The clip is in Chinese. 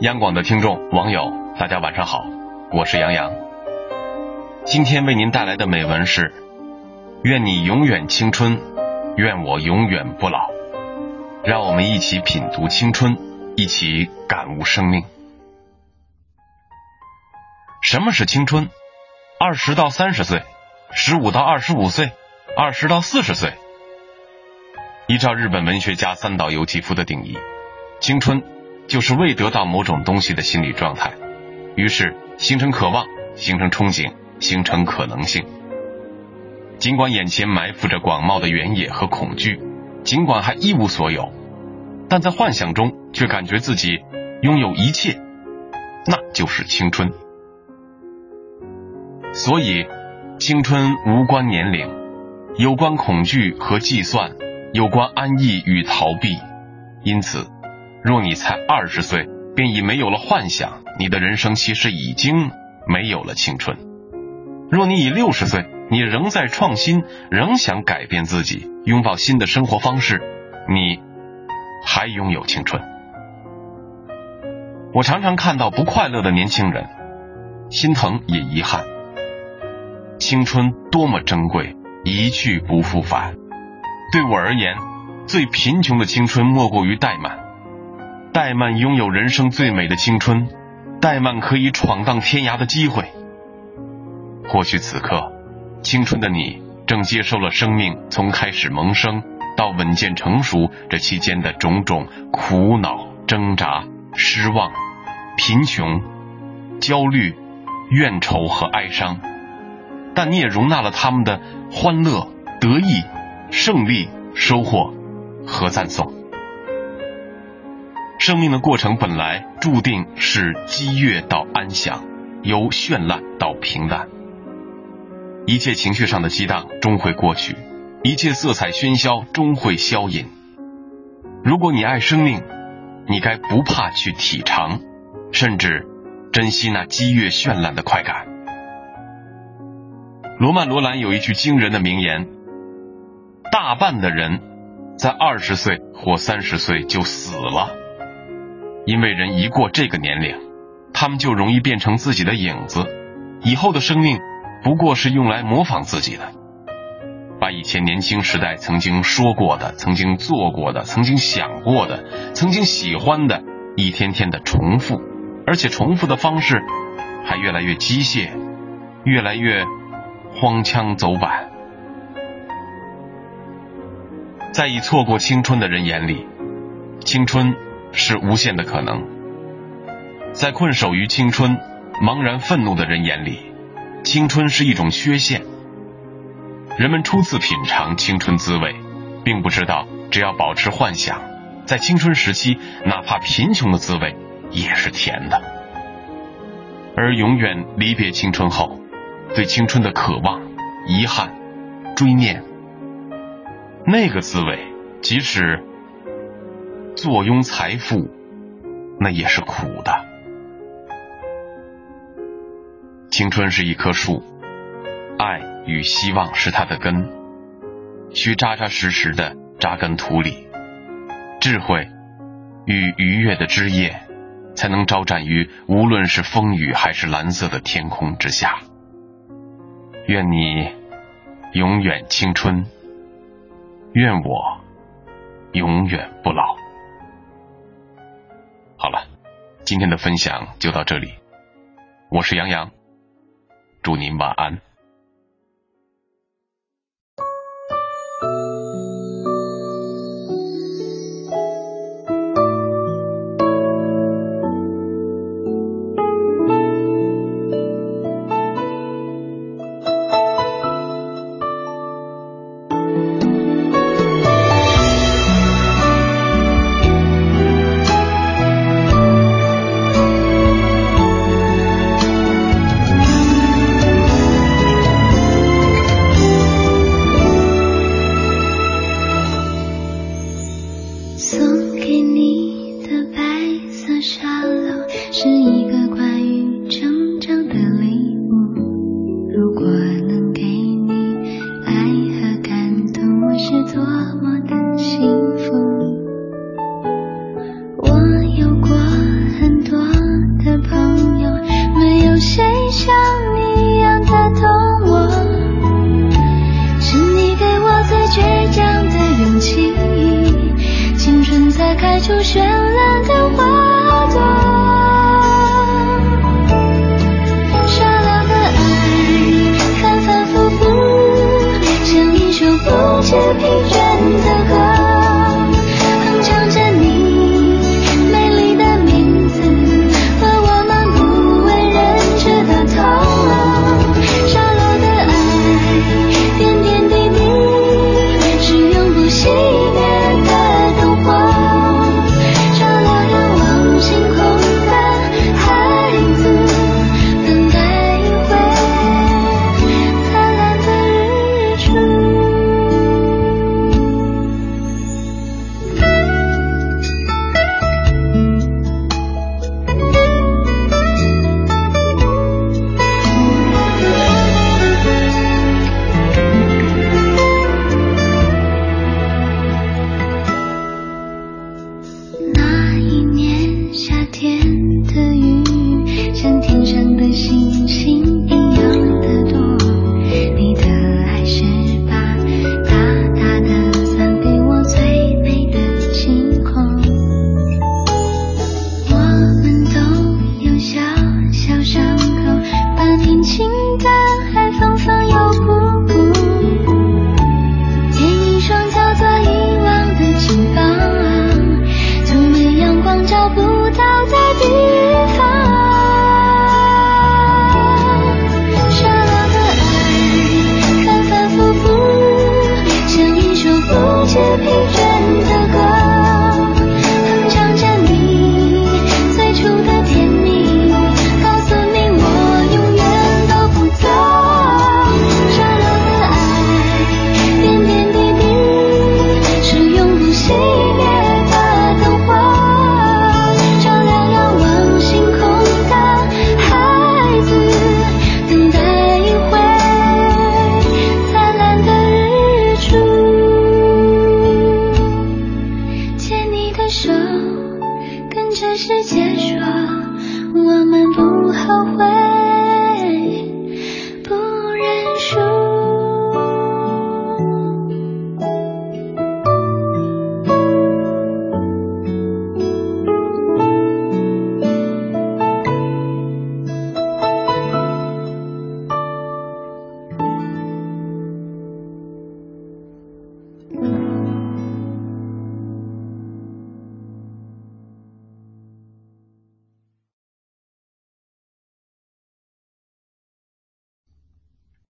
央广的听众、网友，大家晚上好，我是杨洋。今天为您带来的美文是：愿你永远青春，愿我永远不老。让我们一起品读青春，一起感悟生命。什么是青春？二十到三十岁，十五到二十五岁，二十到四十岁。依照日本文学家三岛由纪夫的定义，青春。就是未得到某种东西的心理状态，于是形成渴望，形成憧憬，形成可能性。尽管眼前埋伏着广袤的原野和恐惧，尽管还一无所有，但在幻想中却感觉自己拥有一切，那就是青春。所以，青春无关年龄，有关恐惧和计算，有关安逸与逃避，因此。若你才二十岁，便已没有了幻想，你的人生其实已经没有了青春。若你已六十岁，你仍在创新，仍想改变自己，拥抱新的生活方式，你还拥有青春。我常常看到不快乐的年轻人，心疼也遗憾。青春多么珍贵，一去不复返。对我而言，最贫穷的青春莫过于怠慢。怠慢拥有人生最美的青春，怠慢可以闯荡天涯的机会。或许此刻，青春的你正接受了生命从开始萌生到稳健成熟这期间的种种苦恼、挣扎、失望、贫穷、焦虑、怨愁和哀伤，但你也容纳了他们的欢乐、得意、胜利、收获和赞颂。生命的过程本来注定是激越到安详，由绚烂到平淡。一切情绪上的激荡终会过去，一切色彩喧嚣终会消隐。如果你爱生命，你该不怕去体尝，甚至珍惜那激越绚烂的快感。罗曼·罗兰有一句惊人的名言：“大半的人在二十岁或三十岁就死了。”因为人一过这个年龄，他们就容易变成自己的影子，以后的生命不过是用来模仿自己的，把以前年轻时代曾经说过的、曾经做过的、曾经想过的、曾经喜欢的，一天天的重复，而且重复的方式还越来越机械，越来越荒腔走板。在已错过青春的人眼里，青春。是无限的可能，在困守于青春、茫然愤怒的人眼里，青春是一种缺陷。人们初次品尝青春滋味，并不知道只要保持幻想，在青春时期，哪怕贫穷的滋味也是甜的。而永远离别青春后，对青春的渴望、遗憾、追念，那个滋味，即使。坐拥财富，那也是苦的。青春是一棵树，爱与希望是它的根，需扎扎实实的扎根土里。智慧与愉悦的枝叶，才能招展于无论是风雨还是蓝色的天空之下。愿你永远青春，愿我永远不老。好了，今天的分享就到这里。我是杨洋，祝您晚安。